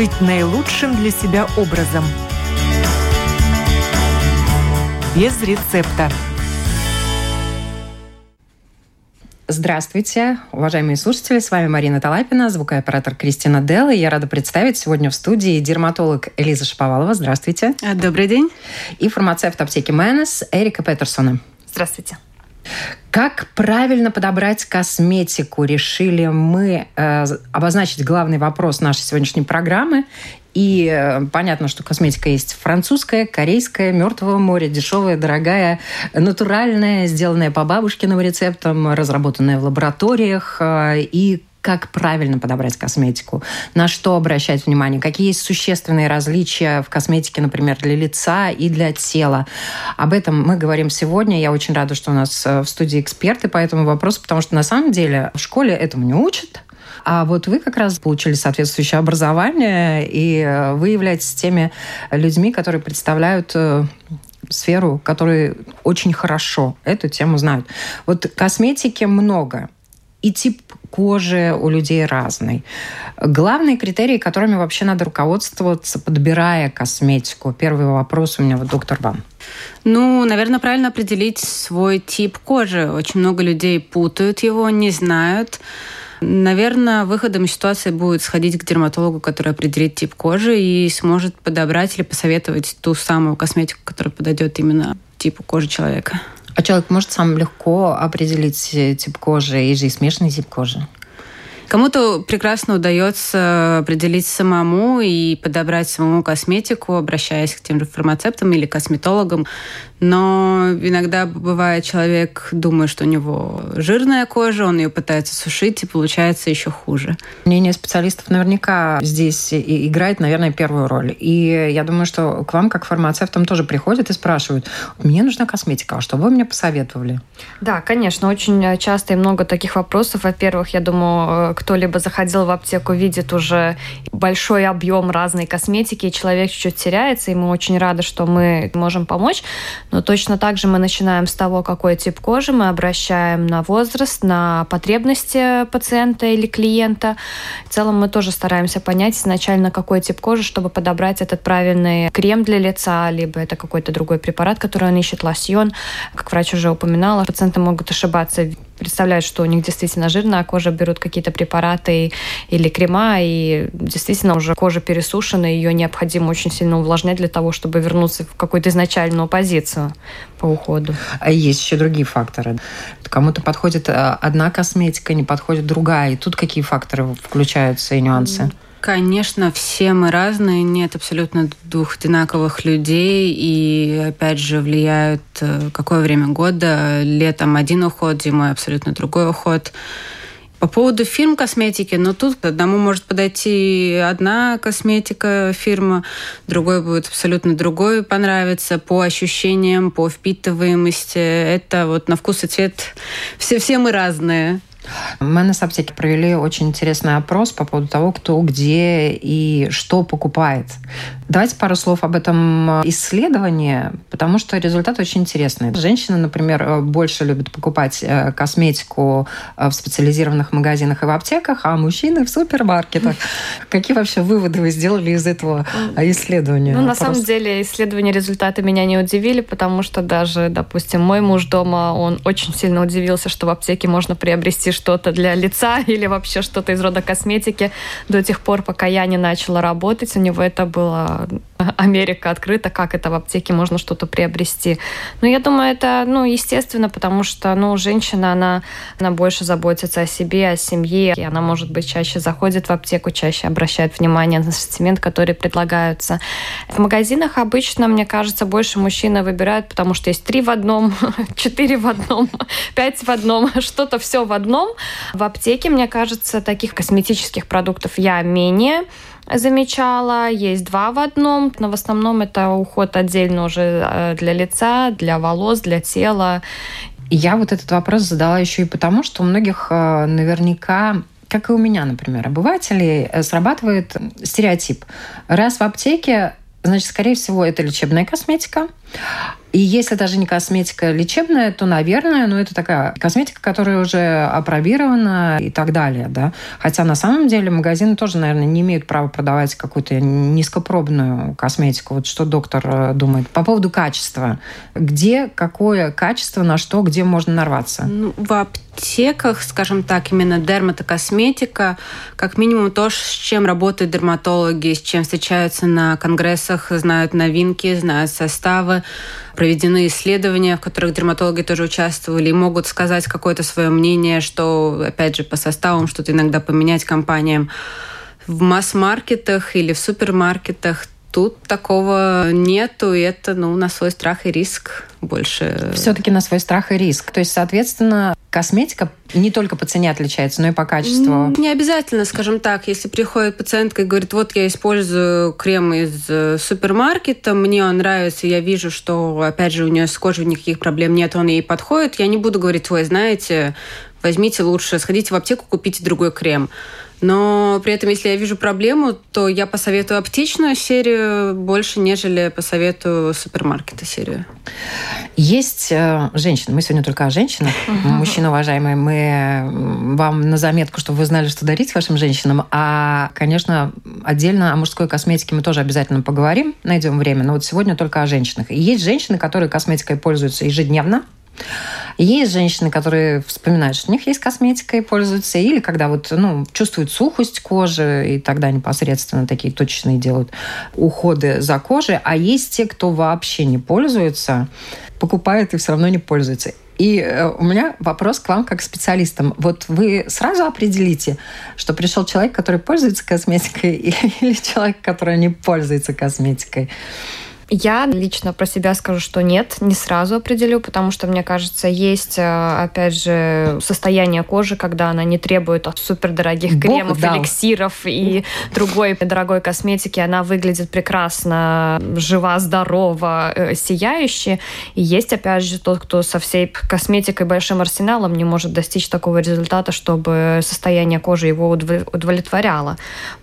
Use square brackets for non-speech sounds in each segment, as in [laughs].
жить наилучшим для себя образом. Без рецепта. Здравствуйте, уважаемые слушатели. С вами Марина Талапина, звукооператор Кристина Делла. И я рада представить сегодня в студии дерматолог Элиза Шаповалова. Здравствуйте. Добрый день. И фармацевт аптеки Мэнес Эрика Петерсона. Здравствуйте. Как правильно подобрать косметику? Решили мы э, обозначить главный вопрос нашей сегодняшней программы. И э, понятно, что косметика есть французская, корейская, мертвого моря, дешевая, дорогая, натуральная, сделанная по бабушкиным рецептам, разработанная в лабораториях. Э, и как правильно подобрать косметику, на что обращать внимание, какие есть существенные различия в косметике, например, для лица и для тела. Об этом мы говорим сегодня. Я очень рада, что у нас э, в студии эксперты по этому вопросу, потому что на самом деле в школе этому не учат, а вот вы как раз получили соответствующее образование, и э, вы являетесь теми людьми, которые представляют э, сферу, которые очень хорошо эту тему знают. Вот косметики много, и тип кожи у людей разный. Главные критерии, которыми вообще надо руководствоваться, подбирая косметику. Первый вопрос у меня, вот доктор вам. Ну, наверное, правильно определить свой тип кожи. Очень много людей путают его, не знают. Наверное, выходом из ситуации будет сходить к дерматологу, который определит тип кожи и сможет подобрать или посоветовать ту самую косметику, которая подойдет именно типу кожи человека. А человек может сам легко определить э, тип кожи и же и смешанный тип кожи? Кому-то прекрасно удается определить самому и подобрать самому косметику, обращаясь к тем же фармацевтам или косметологам. Но иногда бывает, человек думает, что у него жирная кожа, он ее пытается сушить, и получается еще хуже. Мнение специалистов наверняка здесь играет, наверное, первую роль. И я думаю, что к вам, как фармацевтам, тоже приходят и спрашивают, мне нужна косметика, а что вы мне посоветовали? Да, конечно, очень часто и много таких вопросов. Во-первых, я думаю, кто-либо заходил в аптеку, видит уже большой объем разной косметики, и человек чуть-чуть теряется, и мы очень рады, что мы можем помочь. Но точно так же мы начинаем с того, какой тип кожи, мы обращаем на возраст, на потребности пациента или клиента. В целом мы тоже стараемся понять изначально, какой тип кожи, чтобы подобрать этот правильный крем для лица, либо это какой-то другой препарат, который он ищет, лосьон. Как врач уже упоминала, пациенты могут ошибаться представляют, что у них действительно жирная кожа, берут какие-то препараты или крема, и действительно уже кожа пересушена, ее необходимо очень сильно увлажнять для того, чтобы вернуться в какую-то изначальную позицию по уходу. А есть еще другие факторы. Кому-то подходит э, одна косметика, не подходит другая. И тут какие факторы включаются и нюансы? Конечно, все мы разные, нет абсолютно двух одинаковых людей, и опять же влияют э, какое время года. Летом один уход, зимой абсолютно другой уход. По поводу фирм косметики, но ну, тут одному может подойти одна косметика фирма, другой будет абсолютно другой понравится по ощущениям, по впитываемости. Это вот на вкус и цвет все, все мы разные. Мы на Саптеке провели очень интересный опрос по поводу того, кто где и что покупает. Давайте пару слов об этом исследовании, потому что результат очень интересный. Женщины, например, больше любят покупать э, косметику э, в специализированных магазинах и в аптеках, а мужчины в супермаркетах. [laughs] Какие вообще выводы вы сделали из этого исследования? Ну, на самом деле, исследования результаты меня не удивили, потому что даже, допустим, мой муж дома, он очень сильно удивился, что в аптеке можно приобрести что-то для лица [laughs] или вообще что-то из рода косметики до тех пор, пока я не начала работать. У него это было [laughs] Америка открыта, как это в аптеке можно что-то приобрести. Но я думаю, это, ну, естественно, потому что, ну, женщина, она, она больше заботится о себе, о семье, и она, может быть, чаще заходит в аптеку, чаще обращает внимание на ассортимент, который предлагаются. В магазинах обычно, мне кажется, больше мужчины выбирают, потому что есть три в одном, [laughs] четыре в одном, [laughs] пять в одном, что-то все в одном. В аптеке, мне кажется, таких косметических продуктов я менее замечала. Есть два в одном, но в основном это уход отдельно уже э, для лица, для волос, для тела. Я вот этот вопрос задала еще и потому, что у многих э, наверняка как и у меня, например, обывателей, э, срабатывает стереотип. Раз в аптеке, значит, скорее всего, это лечебная косметика. И если даже не косметика лечебная, то, наверное, ну, это такая косметика, которая уже опробирована и так далее, да. Хотя на самом деле магазины тоже, наверное, не имеют права продавать какую-то низкопробную косметику. Вот что доктор э, думает по поводу качества. Где какое качество, на что, где можно нарваться? Ну, в аптеках, скажем так, именно дерматокосметика, как минимум то, с чем работают дерматологи, с чем встречаются на конгрессах, знают новинки, знают составы, проведены исследования, в которых дерматологи тоже участвовали и могут сказать какое-то свое мнение, что, опять же, по составам что-то иногда поменять компаниям. В масс-маркетах или в супермаркетах Тут такого нету, и это ну, на свой страх и риск больше. Все-таки на свой страх и риск. То есть, соответственно, косметика не только по цене отличается, но и по качеству. Не обязательно, скажем так. Если приходит пациентка и говорит, вот я использую крем из э, супермаркета, мне он нравится, я вижу, что, опять же, у нее с кожей никаких проблем нет, он ей подходит, я не буду говорить, вы знаете, возьмите лучше, сходите в аптеку, купите другой крем. Но при этом, если я вижу проблему, то я посоветую аптечную серию больше, нежели посоветую супермаркета серию. Есть э, женщины, мы сегодня только о женщинах, uh-huh. мужчины, уважаемые, мы вам на заметку, чтобы вы знали, что дарить вашим женщинам, а, конечно, отдельно о мужской косметике мы тоже обязательно поговорим, найдем время, но вот сегодня только о женщинах. И есть женщины, которые косметикой пользуются ежедневно, есть женщины, которые вспоминают, что у них есть косметика и пользуются, или когда вот, ну, чувствуют сухость кожи, и тогда непосредственно такие точечные делают уходы за кожей, а есть те, кто вообще не пользуется, покупает и все равно не пользуется. И э, у меня вопрос к вам как к специалистам. Вот вы сразу определите, что пришел человек, который пользуется косметикой, [laughs] или человек, который не пользуется косметикой. Я лично про себя скажу, что нет, не сразу определю, потому что, мне кажется, есть, э, опять же, состояние кожи, когда она не требует супердорогих Бог кремов, дал. эликсиров и другой дорогой косметики. Она выглядит прекрасно, жива, здорова, э, сияющая. И есть, опять же, тот, кто со всей косметикой, большим арсеналом не может достичь такого результата, чтобы состояние кожи его удовлетворяло.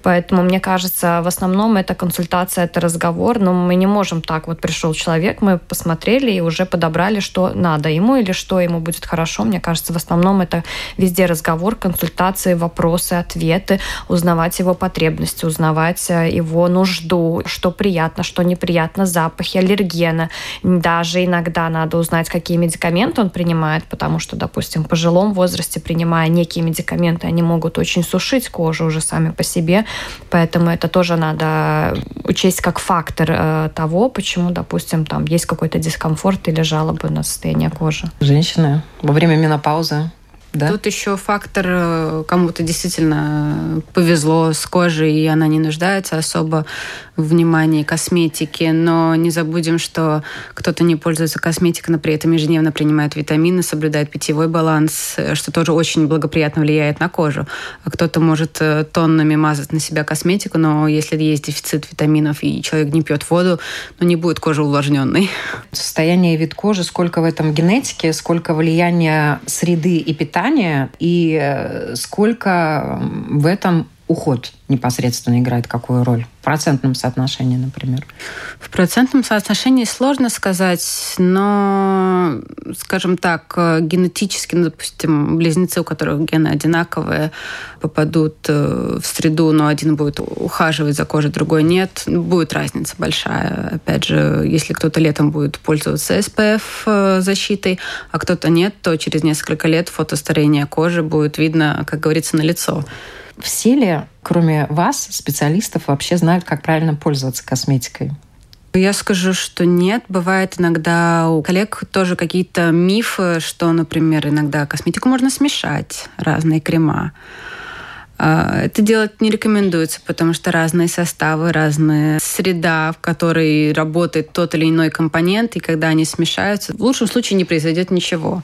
Поэтому, мне кажется, в основном это консультация, это разговор, но мы не можем скажем так, вот пришел человек, мы посмотрели и уже подобрали, что надо ему или что ему будет хорошо. Мне кажется, в основном это везде разговор, консультации, вопросы, ответы, узнавать его потребности, узнавать э, его нужду, что приятно, что неприятно, запахи, аллергены. Даже иногда надо узнать, какие медикаменты он принимает, потому что, допустим, в пожилом возрасте, принимая некие медикаменты, они могут очень сушить кожу уже сами по себе, поэтому это тоже надо учесть как фактор э, почему, допустим, там есть какой-то дискомфорт или жалобы на состояние кожи. Женщины во время менопаузы да? Тут еще фактор, э, кому-то действительно повезло с кожей, и она не нуждается особо в внимании косметики. Но не забудем, что кто-то не пользуется косметикой, но при этом ежедневно принимает витамины, соблюдает питьевой баланс, э, что тоже очень благоприятно влияет на кожу. А кто-то может э, тоннами мазать на себя косметику, но если есть дефицит витаминов и человек не пьет воду, ну не будет кожа увлажненной. Состояние и вид кожи, сколько в этом генетики, сколько влияния среды и питания питания и э, сколько в этом уход непосредственно играет какую роль? В процентном соотношении, например. В процентном соотношении сложно сказать, но, скажем так, генетически, ну, допустим, близнецы, у которых гены одинаковые, попадут э, в среду, но один будет ухаживать за кожей, другой нет, будет разница большая. Опять же, если кто-то летом будет пользоваться SPF э, защитой, а кто-то нет, то через несколько лет фотостарение кожи будет видно, как говорится, на лицо. Все ли, кроме вас, специалистов, вообще знают, как правильно пользоваться косметикой? Я скажу, что нет. Бывает иногда у коллег тоже какие-то мифы, что, например, иногда косметику можно смешать, разные крема. А, это делать не рекомендуется, потому что разные составы, разная среда, в которой работает тот или иной компонент, и когда они смешаются, в лучшем случае не произойдет ничего.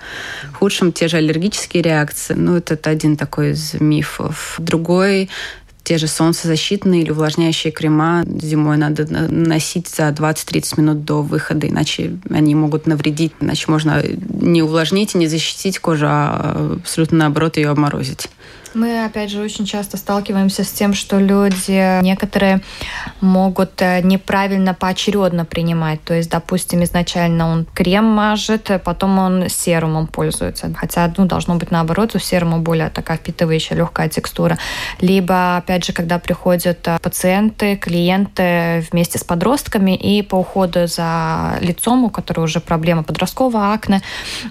В худшем те же аллергические реакции. Ну, это один такой из мифов. Другой те же солнцезащитные или увлажняющие крема зимой надо носить за 20-30 минут до выхода, иначе они могут навредить, иначе можно не увлажнить и не защитить кожу, а абсолютно наоборот ее обморозить. Мы, опять же, очень часто сталкиваемся с тем, что люди некоторые могут э, неправильно поочередно принимать. То есть, допустим, изначально он крем мажет, а потом он серумом пользуется. Хотя, ну, должно быть наоборот, у серума более такая впитывающая легкая текстура. Либо, опять же, когда приходят э, пациенты, клиенты вместе с подростками и по уходу за лицом, у которого уже проблема подросткового акне,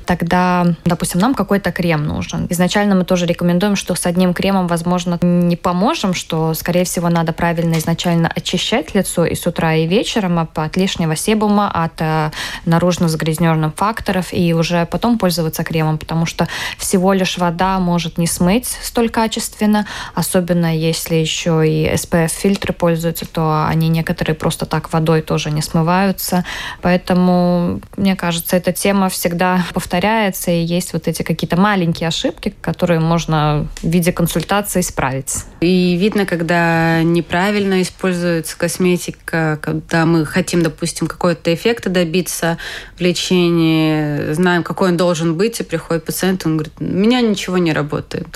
тогда, допустим, нам какой-то крем нужен. Изначально мы тоже рекомендуем, что с одним кремом, возможно, не поможем, что, скорее всего, надо правильно изначально очищать лицо и с утра, и вечером от лишнего себума, от э, наружно загрязненных факторов, и уже потом пользоваться кремом, потому что всего лишь вода может не смыть столь качественно, особенно если еще и SPF-фильтры пользуются, то они некоторые просто так водой тоже не смываются. Поэтому, мне кажется, эта тема всегда повторяется, и есть вот эти какие-то маленькие ошибки, которые можно видеть виде консультации исправить. И видно, когда неправильно используется косметика, когда мы хотим, допустим, какой-то эффекта добиться в лечении, знаем, какой он должен быть, и приходит пациент, он говорит, у меня ничего не работает.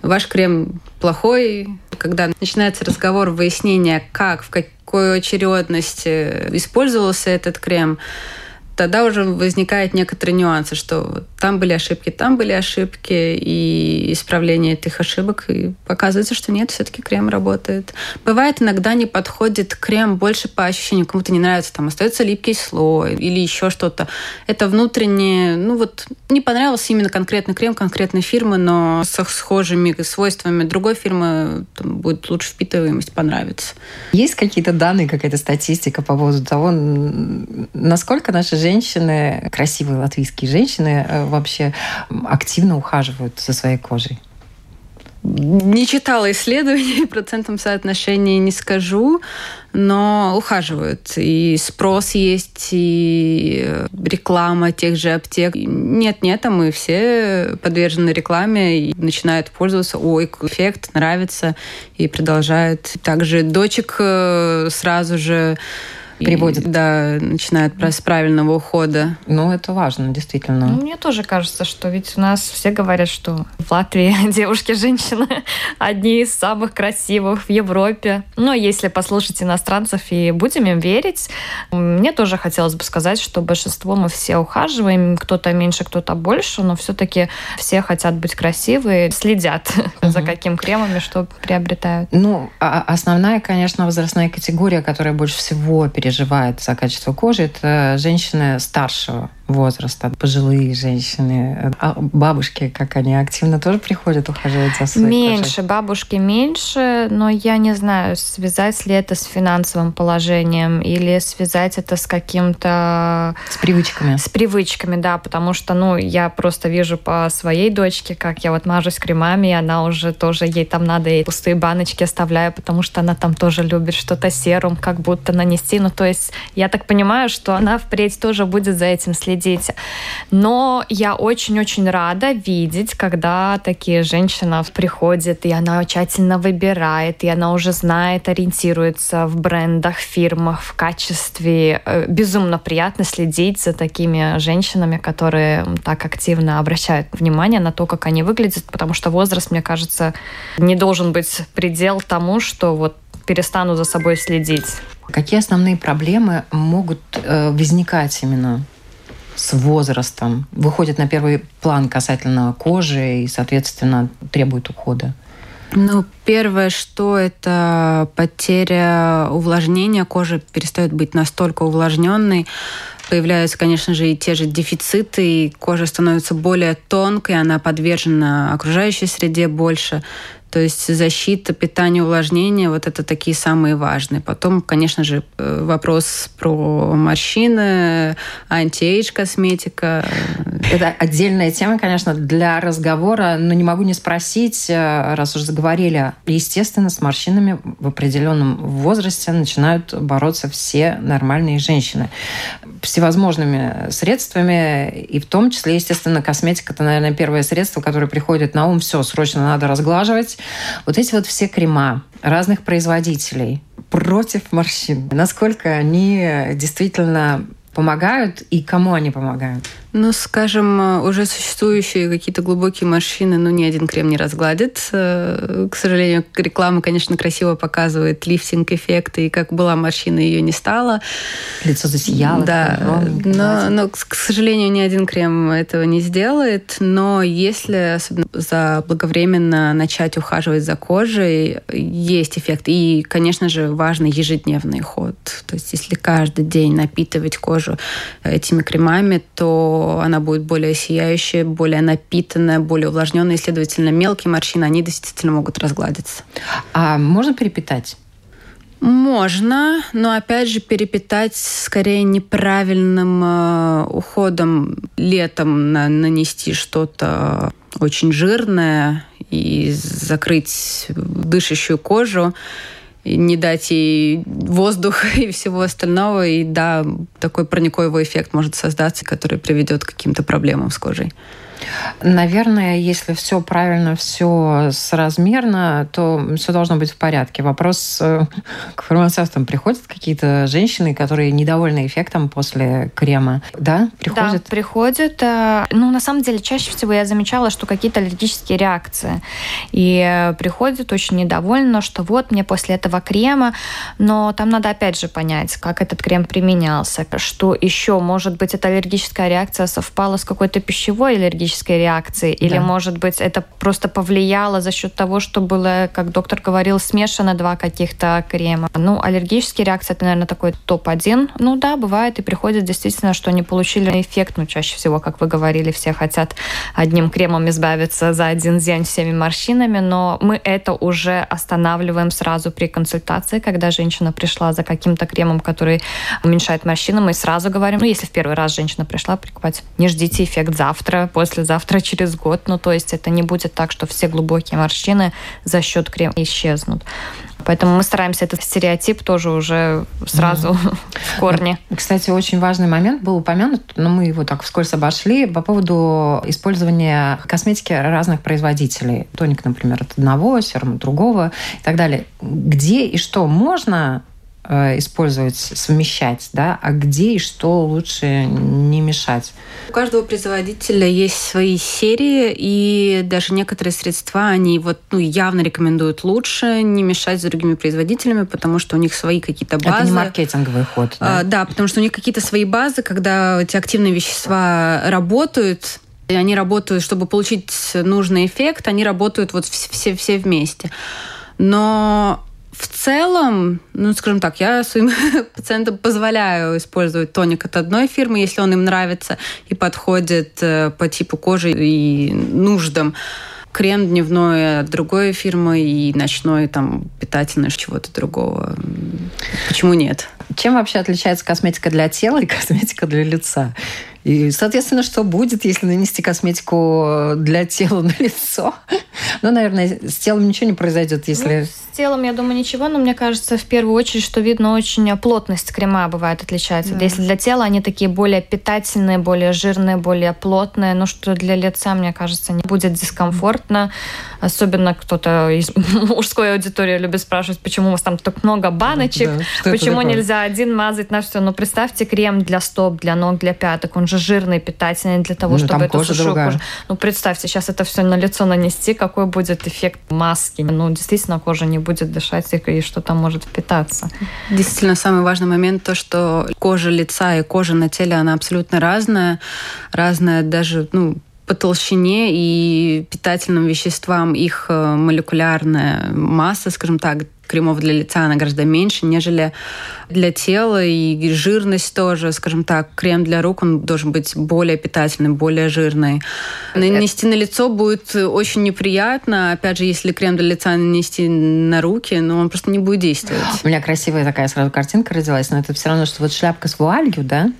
Ваш крем плохой. Когда начинается разговор, выяснение, как, в какой очередности использовался этот крем, тогда уже возникают некоторые нюансы, что там были ошибки, там были ошибки, и исправление этих ошибок и показывается, что нет, все-таки крем работает. Бывает, иногда не подходит крем больше по ощущению, кому-то не нравится, там остается липкий слой или еще что-то. Это внутреннее, ну вот не понравился именно конкретный крем конкретной фирмы, но со схожими свойствами другой фирмы там, будет лучше впитываемость, понравится. Есть какие-то данные, какая-то статистика по поводу того, насколько наши женщины, красивые латвийские женщины, э, вообще активно ухаживают за своей кожей? Не читала исследований, [laughs] процентом соотношения не скажу, но ухаживают. И спрос есть, и реклама тех же аптек. Нет-нет, а мы все подвержены рекламе и начинают пользоваться. Ой, эффект нравится, и продолжают. Также дочек э, сразу же приводит. И, да, начинает с правильного ухода. Ну, это важно, действительно. Ну, мне тоже кажется, что ведь у нас все говорят, что в Латвии [laughs] девушки-женщины [laughs] одни из самых красивых в Европе. Но если послушать иностранцев и будем им верить, мне тоже хотелось бы сказать, что большинство мы все ухаживаем, кто-то меньше, кто-то больше, но все-таки все хотят быть красивые, следят угу. [laughs] за каким кремами, что приобретают. Ну, а основная, конечно, возрастная категория, которая больше всего переживает переживает за качество кожи, это женщины старшего возраста, пожилые женщины, а бабушки, как они активно тоже приходят ухаживать за своей Меньше, кожей? бабушки меньше, но я не знаю, связать ли это с финансовым положением или связать это с каким-то... С привычками. С привычками, да, потому что, ну, я просто вижу по своей дочке, как я вот мажусь кремами, и она уже тоже, ей там надо и пустые баночки оставляю, потому что она там тоже любит что-то серум как будто нанести, ну, то есть я так понимаю, что она впредь тоже будет за этим следить дети. Но я очень-очень рада видеть, когда такие женщины приходят, и она тщательно выбирает, и она уже знает, ориентируется в брендах, фирмах, в качестве. Э, безумно приятно следить за такими женщинами, которые так активно обращают внимание на то, как они выглядят, потому что возраст, мне кажется, не должен быть предел тому, что вот перестану за собой следить. Какие основные проблемы могут э, возникать именно с возрастом выходит на первый план касательно кожи и, соответственно, требует ухода? Ну, первое, что это потеря увлажнения, кожа перестает быть настолько увлажненной, появляются, конечно же, и те же дефициты, и кожа становится более тонкой, она подвержена окружающей среде больше. То есть защита, питание, увлажнение, вот это такие самые важные. Потом, конечно же, э, вопрос про морщины, антиэйдж косметика. Это отдельная тема, конечно, для разговора, но не могу не спросить, э, раз уже заговорили, естественно, с морщинами в определенном возрасте начинают бороться все нормальные женщины всевозможными средствами, и в том числе, естественно, косметика – это, наверное, первое средство, которое приходит на ум. Все, срочно надо разглаживать. Вот эти вот все крема разных производителей против морщин. Насколько они действительно помогают и кому они помогают? Ну, скажем, уже существующие какие-то глубокие морщины, ну, ни один крем не разгладит. Э, к сожалению, реклама, конечно, красиво показывает лифтинг-эффект, и как была морщина, ее не стало. Лицо засияло. Да, но, но, к сожалению, ни один крем этого не сделает. Но если особенно заблаговременно начать ухаживать за кожей, есть эффект. И, конечно же, важный ежедневный ход. То есть, если каждый день напитывать кожу этими кремами, то она будет более сияющая, более напитанная, более увлажненная, и, следовательно, мелкие морщины, они действительно могут разгладиться. А можно перепитать? Можно, но опять же перепитать скорее неправильным э, уходом летом на, нанести что-то очень жирное и закрыть дышащую кожу не дать ей воздух [laughs] и всего остального. И да, такой парниковый эффект может создаться, который приведет к каким-то проблемам с кожей. Наверное, если все правильно, все соразмерно, то все должно быть в порядке. Вопрос э, к фармацевтам. Приходят какие-то женщины, которые недовольны эффектом после крема? Да, приходят? Да, приходят. Э, ну, на самом деле, чаще всего я замечала, что какие-то аллергические реакции. И приходят очень недовольны, что вот мне после этого крема, но там надо опять же понять, как этот крем применялся, что еще, может быть, эта аллергическая реакция совпала с какой-то пищевой аллергической аллергической реакции? Или, да. может быть, это просто повлияло за счет того, что было, как доктор говорил, смешано два каких-то крема? Ну, аллергические реакции, это, наверное, такой топ-1. Ну да, бывает, и приходит действительно, что они получили эффект, ну, чаще всего, как вы говорили, все хотят одним кремом избавиться за один день всеми морщинами, но мы это уже останавливаем сразу при консультации, когда женщина пришла за каким-то кремом, который уменьшает морщины, мы сразу говорим, ну, если в первый раз женщина пришла покупать, не ждите эффект завтра, после завтра через год. Ну, то есть это не будет так, что все глубокие морщины за счет крема исчезнут. Поэтому мы стараемся этот стереотип тоже уже сразу mm. [laughs] в корне. Кстати, очень важный момент был упомянут, но мы его так вскользь обошли, по поводу использования косметики разных производителей. Тоник, например, от одного, серум от другого и так далее. Где и что можно использовать, совмещать, да, а где и что лучше не мешать. У каждого производителя есть свои серии, и даже некоторые средства, они вот, ну, явно рекомендуют лучше не мешать с другими производителями, потому что у них свои какие-то базы. Это не маркетинговый ход, да? А, да, потому что у них какие-то свои базы, когда эти активные вещества работают, и они работают, чтобы получить нужный эффект, они работают вот все, все вместе. Но в целом, ну, скажем так, я своим [laughs] пациентам позволяю использовать тоник от одной фирмы, если он им нравится и подходит э, по типу кожи и нуждам. Крем дневной от другой фирмы и ночной там питательный чего-то другого. Почему нет? Чем вообще отличается косметика для тела и [laughs] косметика для лица? И, соответственно, что будет, если нанести косметику для тела на лицо? Ну, наверное, с телом ничего не произойдет, если... Ну, с телом, я думаю, ничего, но мне кажется, в первую очередь, что видно очень плотность крема бывает отличается. Да. Если для тела они такие более питательные, более жирные, более плотные, ну, что для лица, мне кажется, не будет дискомфортно. Особенно кто-то из [laughs] мужской аудитории любит спрашивать, почему у вас там так много баночек, да, почему нельзя один мазать на все. Ну, представьте, крем для стоп, для ног, для пяток, он же жирный, питательный для того, ну, чтобы эту сушую кожу. Ну, представьте, сейчас это все на лицо нанести, какой будет эффект маски. Ну, действительно, кожа не будет дышать и что-то может впитаться. Действительно, самый важный момент то, что кожа лица и кожа на теле, она абсолютно разная. Разная даже, ну, по толщине и питательным веществам их э, молекулярная масса, скажем так, кремов для лица, она гораздо меньше, нежели для тела. И жирность тоже, скажем так, крем для рук, он должен быть более питательный, более жирный. Нанести на лицо будет очень неприятно. Опять же, если крем для лица нанести на руки, ну, он просто не будет действовать. У меня красивая такая сразу картинка родилась, но это все равно, что вот шляпка с вуалью, да,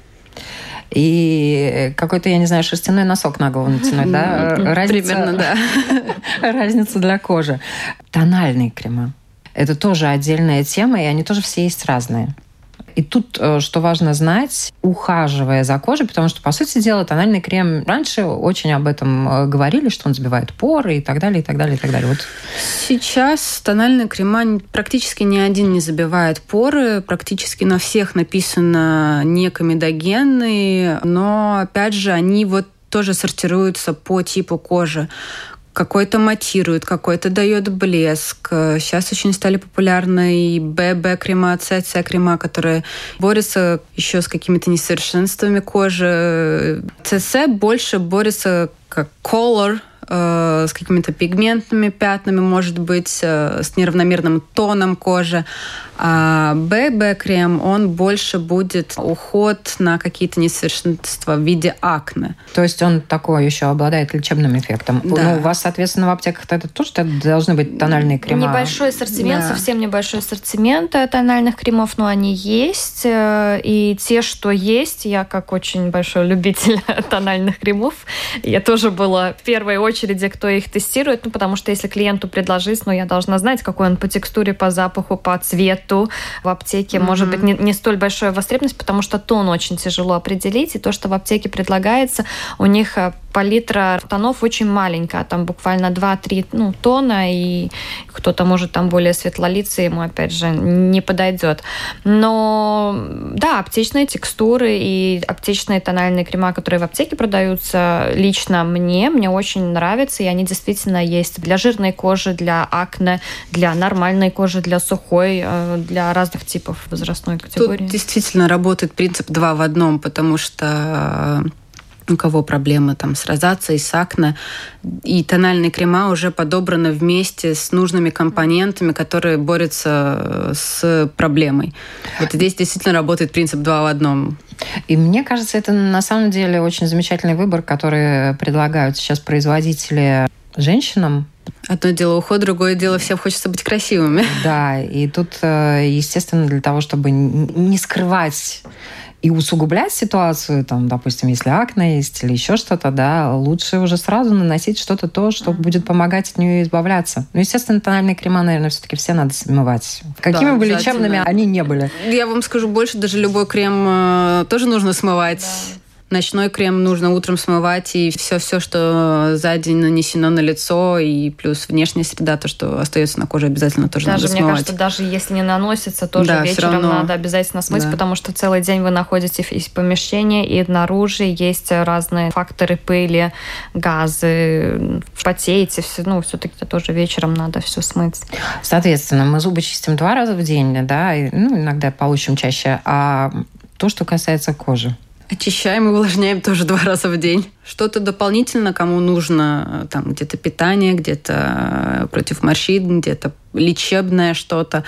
и какой-то, я не знаю, шерстяной носок на голову натянуть, да? Разница, Примерно, да. [laughs] Разница для кожи. Тональные крема. Это тоже отдельная тема, и они тоже все есть разные. И тут, э, что важно знать, ухаживая за кожей, потому что, по сути дела, тональный крем раньше очень об этом э, говорили, что он забивает поры и так далее, и так далее, и так далее. Вот. Сейчас тональные крема практически ни один не забивает поры, практически на всех написано не комедогенные, но, опять же, они вот тоже сортируются по типу кожи какой-то матирует, какой-то дает блеск. Сейчас очень стали популярны и ББ-крема, ЦЦ-крема, которые борются еще с какими-то несовершенствами кожи. ЦЦ больше борется как color, э, с какими-то пигментными пятнами, может быть, э, с неравномерным тоном кожи. А ББ-крем, он больше будет уход на какие-то несовершенства в виде акне. То есть он такой еще обладает лечебным эффектом. Да. Ну, у вас, соответственно, в аптеках это тоже должны быть тональные крема? Небольшой ассортимент, да. совсем небольшой ассортимент э, тональных кремов, но они есть. Э, и те, что есть, я как очень большой [laughs] любитель [laughs] тональных кремов, я тоже была в первой очереди, кто их тестирует, ну, потому что если клиенту предложить, ну, я должна знать, какой он по текстуре, по запаху, по цвету, цвету в аптеке mm-hmm. может быть не, не столь большая востребованность, потому что тон очень тяжело определить, и то, что в аптеке предлагается, у них э, палитра тонов очень маленькая, там буквально 2-3 ну, тона, и кто-то может там более светлолицый, ему опять же не подойдет. Но да, аптечные текстуры и аптечные тональные крема, которые в аптеке продаются, лично мне, мне очень нравятся, и они действительно есть для жирной кожи, для акне, для нормальной кожи, для сухой, э, для разных типов возрастной категории. Тут действительно работает принцип два в одном, потому что у кого проблемы там с розацией, с акне. И тональные крема уже подобраны вместе с нужными компонентами, которые борются с проблемой. Вот здесь действительно работает принцип два в одном. И мне кажется, это на самом деле очень замечательный выбор, который предлагают сейчас производители женщинам. Одно дело уход, другое дело всем хочется быть красивыми. Да, и тут, э, естественно, для того, чтобы не скрывать и усугублять ситуацию, там, допустим, если акне есть или еще что-то, да, лучше уже сразу наносить что-то то, что будет помогать от нее избавляться. Ну, естественно, тональные крема, наверное, все-таки все надо смывать. Какими да, бы лечебными они не были. Я вам скажу больше, даже любой крем э, тоже нужно смывать. Да. Ночной крем нужно утром смывать, и все-все, что за день нанесено на лицо, и плюс внешняя среда, то, что остается на коже, обязательно тоже даже, надо смывать. Мне кажется, даже если не наносится, тоже да, вечером надо обязательно смыть, да. потому что целый день вы находитесь в помещении, и снаружи есть разные факторы пыли, газы, потеете, все, ну, все-таки тоже вечером надо все смыть. Соответственно, мы зубы чистим два раза в день, да, и, ну, иногда получим чаще, а то, что касается кожи. Очищаем и увлажняем тоже два [laughs] раза в день. Что-то дополнительно, кому нужно, там где-то питание, где-то против морщин, где-то лечебное что-то,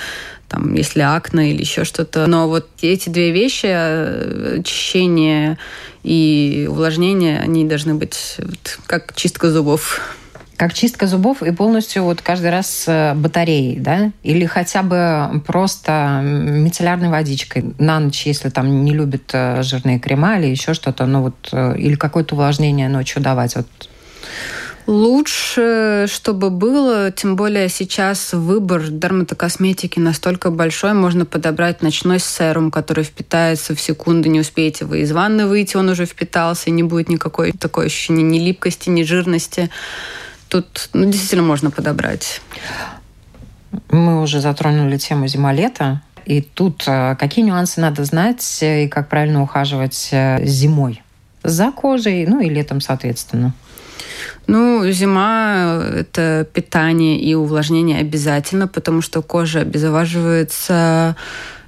там, если акне или еще что-то. Но вот эти две вещи, э, очищение и увлажнение, они должны быть вот, как чистка зубов как чистка зубов и полностью вот каждый раз батареей, да? Или хотя бы просто мицеллярной водичкой на ночь, если там не любит э, жирные крема или еще что-то, ну вот, э, или какое-то увлажнение ночью давать, вот Лучше, чтобы было, тем более сейчас выбор дерматокосметики настолько большой, можно подобрать ночной серум, который впитается в секунду, не успеете вы из ванны выйти, он уже впитался, и не будет никакой такой ощущения ни липкости, ни жирности тут ну, действительно можно подобрать. Мы уже затронули тему зима-лето. И тут э, какие нюансы надо знать и как правильно ухаживать э, зимой? За кожей, ну и летом, соответственно. Ну, зима – это питание и увлажнение обязательно, потому что кожа обезвоживается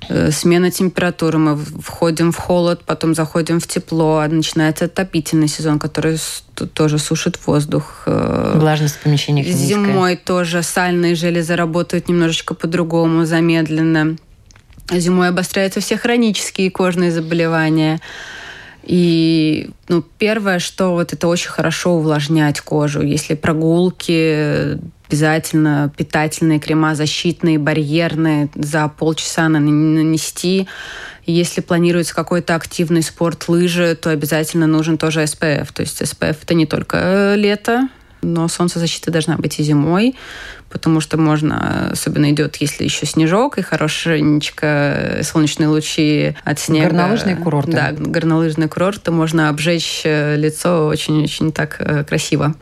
Э, смена температуры, мы входим в холод, потом заходим в тепло, начинается отопительный сезон, который тоже сушит воздух. Э, Влажность в помещениях Зимой тоже сальные железы работают немножечко по-другому, замедленно. Зимой обостряются все хронические кожные заболевания. И ну, первое, что вот это очень хорошо увлажнять кожу. Если прогулки, обязательно питательные крема, защитные, барьерные за полчаса нанести. Если планируется какой-то активный спорт, лыжи, то обязательно нужен тоже SPF. То есть SPF это не только лето, но солнцезащита должна быть и зимой, потому что можно, особенно идет, если еще снежок и хорошенечко солнечные лучи от снега. Горнолыжные курорты. Да, горнолыжные курорты. Можно обжечь э, лицо очень-очень так э, красиво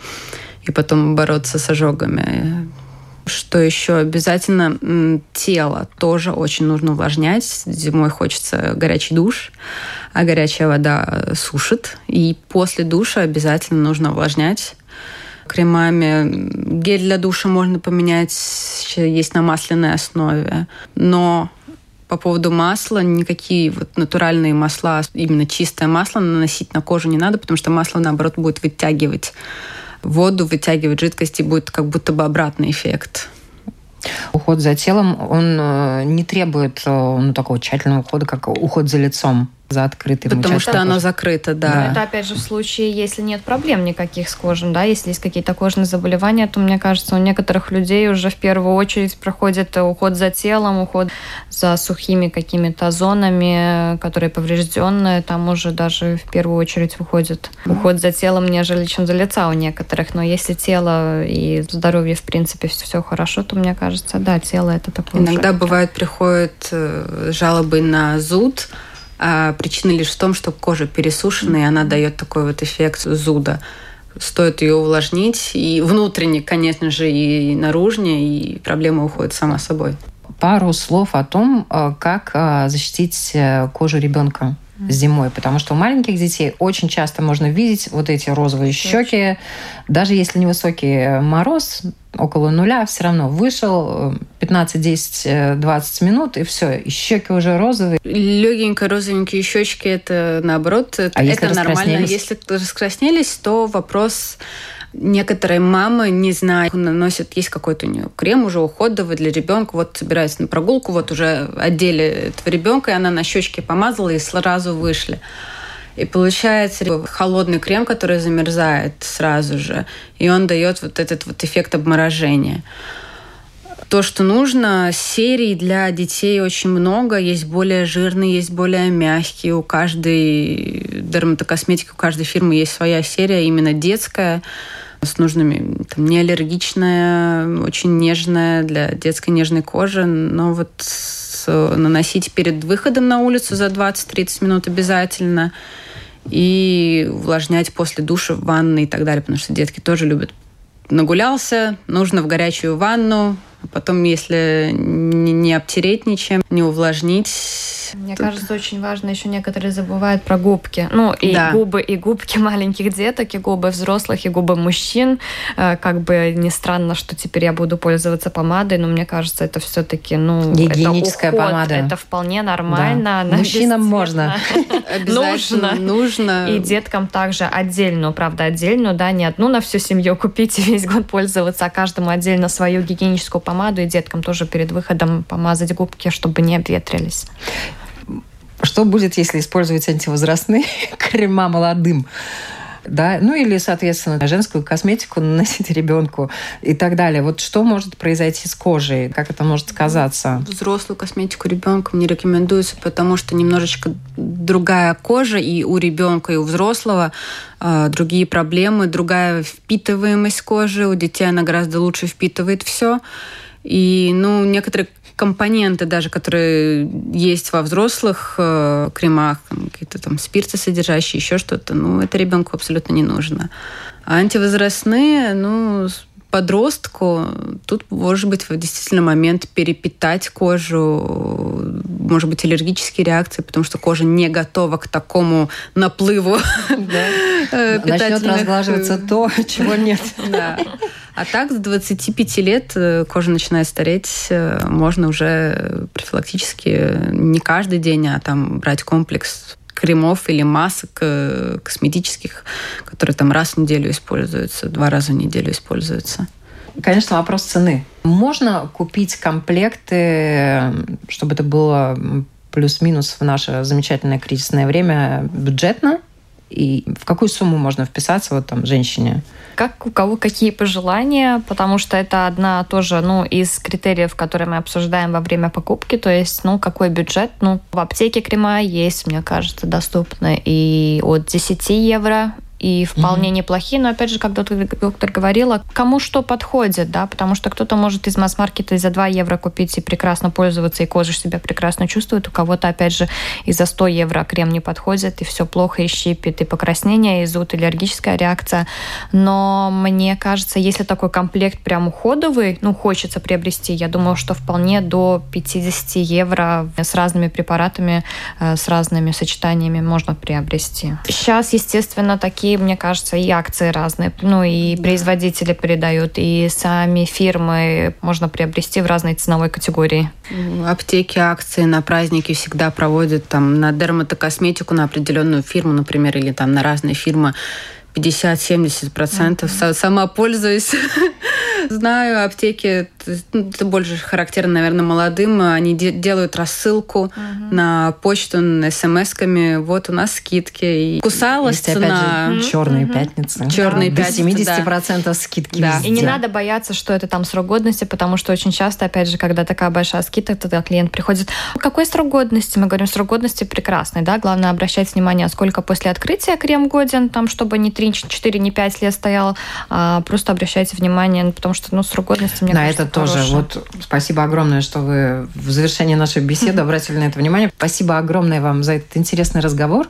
и потом бороться с ожогами. Что еще обязательно? Тело тоже очень нужно увлажнять. Зимой хочется горячий душ, а горячая вода сушит. И после душа обязательно нужно увлажнять кремами. Гель для душа можно поменять, есть на масляной основе. Но по поводу масла, никакие вот натуральные масла, именно чистое масло наносить на кожу не надо, потому что масло, наоборот, будет вытягивать воду, вытягивать жидкости, будет как будто бы обратный эффект. Уход за телом, он э, не требует э, ну, такого тщательного ухода, как уход за лицом за открытым Потому что оно закрыто, да. да. Это опять же в случае, если нет проблем никаких с кожей, да, если есть какие-то кожные заболевания, то мне кажется, у некоторых людей уже в первую очередь проходит уход за телом, уход за сухими какими-то зонами, которые поврежденные, там уже даже в первую очередь выходит уход за телом, нежели чем за лица у некоторых. Но если тело и здоровье, в принципе, все хорошо, то мне кажется, да, тело это такое. Иногда уже... бывает приходят э, жалобы на зуд, а причина лишь в том, что кожа пересушена, и она дает такой вот эффект зуда. Стоит ее увлажнить, и внутренне, конечно же, и наружнее, и проблема уходит сама собой. Пару слов о том, э, как э, защитить э, кожу ребенка зимой, потому что у маленьких детей очень часто можно видеть вот эти розовые щеки, даже если невысокий мороз, около нуля, все равно вышел 15, 10, 20 минут, и все, и щеки уже розовые. Легенько розовенькие щечки, это наоборот, а это, если это нормально. Если раскраснелись, то вопрос Некоторые мамы, не знаю, наносят, есть какой-то у нее крем уже уходовый для ребенка, вот собирается на прогулку, вот уже одели этого ребенка, и она на щечки помазала, и сразу вышли. И получается холодный крем, который замерзает сразу же, и он дает вот этот вот эффект обморожения. То, что нужно, серий для детей очень много. Есть более жирные, есть более мягкие. У каждой дерматокосметики, у каждой фирмы есть своя серия, именно детская с нужными, там, не очень нежная для детской нежной кожи, но вот наносить перед выходом на улицу за 20-30 минут обязательно. И увлажнять после душа в ванной и так далее, потому что детки тоже любят. Нагулялся, нужно в горячую ванну, потом, если не обтереть ничем, не увлажнить, мне Тут... кажется, очень важно еще некоторые забывают про губки. Ну, и да. губы, и губки [laughs] маленьких деток, и губы взрослых, и губы мужчин. Э, как бы не странно, что теперь я буду пользоваться помадой, но мне кажется, это все-таки, ну, Гигиеническая это уход, помада. Это вполне нормально. Да. Мужчинам можно. [laughs] Нужно. Нужно. И деткам также отдельную, правда, отдельную, да, не одну на всю семью купить и весь год пользоваться, а каждому отдельно свою гигиеническую помаду, и деткам тоже перед выходом помазать губки, чтобы не обветрились. Что будет, если использовать антивозрастные [laughs] крема молодым? да, ну или, соответственно, женскую косметику наносить ребенку и так далее. Вот что может произойти с кожей, как это может сказаться? Взрослую косметику ребенком не рекомендуется, потому что немножечко другая кожа и у ребенка, и у взрослого э, другие проблемы, другая впитываемость кожи. У детей она гораздо лучше впитывает все. И, ну, некоторые компоненты даже, которые есть во взрослых э, кремах, какие-то там спирты содержащие, еще что-то, ну, это ребенку абсолютно не нужно. А антивозрастные, ну, подростку тут может быть в действительно момент перепитать кожу, может быть аллергические реакции, потому что кожа не готова к такому наплыву да. Начнет разглаживаться то, чего нет. Да. А так с 25 лет э, кожа начинает стареть, э, можно уже профилактически не каждый день, а там брать комплекс кремов или масок э, косметических, которые там раз в неделю используются, два раза в неделю используются. Конечно, вопрос цены. Можно купить комплекты, чтобы это было плюс-минус в наше замечательное кризисное время бюджетно? И в какую сумму можно вписаться вот там женщине? Как у кого какие пожелания, потому что это одна тоже, ну, из критериев, которые мы обсуждаем во время покупки, то есть, ну, какой бюджет, ну, в аптеке крема есть, мне кажется, доступно и от 10 евро и вполне mm-hmm. неплохие. Но опять же, как доктор, доктор говорила, кому что подходит, да, потому что кто-то может из масс-маркета за 2 евро купить и прекрасно пользоваться, и кожа себя прекрасно чувствует. У кого-то, опять же, и за 100 евро крем не подходит, и все плохо, и щипит, и покраснение, и зуд, и аллергическая реакция. Но мне кажется, если такой комплект прям уходовый, ну, хочется приобрести, я думаю, что вполне до 50 евро с разными препаратами, э, с разными сочетаниями можно приобрести. Сейчас, естественно, такие, мне кажется, и акции разные, ну, и производители передают, и сами фирмы можно приобрести в разной ценовой категории. Аптеки акции на праздники всегда проводят там на дерматокосметику, на определенную фирму, например, или там на разные фирмы 50-70%. Mm-hmm. Сама пользуюсь. [laughs] Знаю, аптеки, ну, это больше характерно, наверное, молодым. Они де- делают рассылку mm-hmm. на почту, на смс-ками. Вот у нас скидки. И кусалась Есть, цена. Опять же, черные mm-hmm. пятницы. Черные да. пятницы, До 70% да. скидки да. И не надо бояться, что это там срок годности, потому что очень часто, опять же, когда такая большая скидка, тогда клиент приходит, какой срок годности? Мы говорим, срок годности прекрасный, да, главное обращать внимание, сколько после открытия крем годен, там, чтобы не 3, 4, не 5 лет стоял, а просто обращайте внимание, потому что, ну, срок годности, мне На кажется, это тоже. Хороший. Вот спасибо огромное, что вы в завершении нашей беседы обратили на это внимание. Спасибо огромное вам за этот интересный разговор.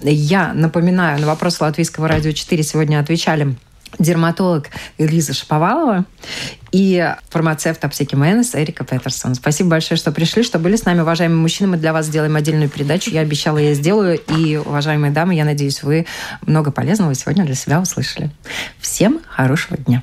Я напоминаю, на вопрос Латвийского радио 4 сегодня отвечали дерматолог Элиза Шаповалова и фармацевт аптеки Мэнес Эрика Петерсон. Спасибо большое, что пришли, что были с нами, уважаемые мужчины. Мы для вас сделаем отдельную передачу. Я обещала, я сделаю. И, уважаемые дамы, я надеюсь, вы много полезного сегодня для себя услышали. Всем хорошего дня.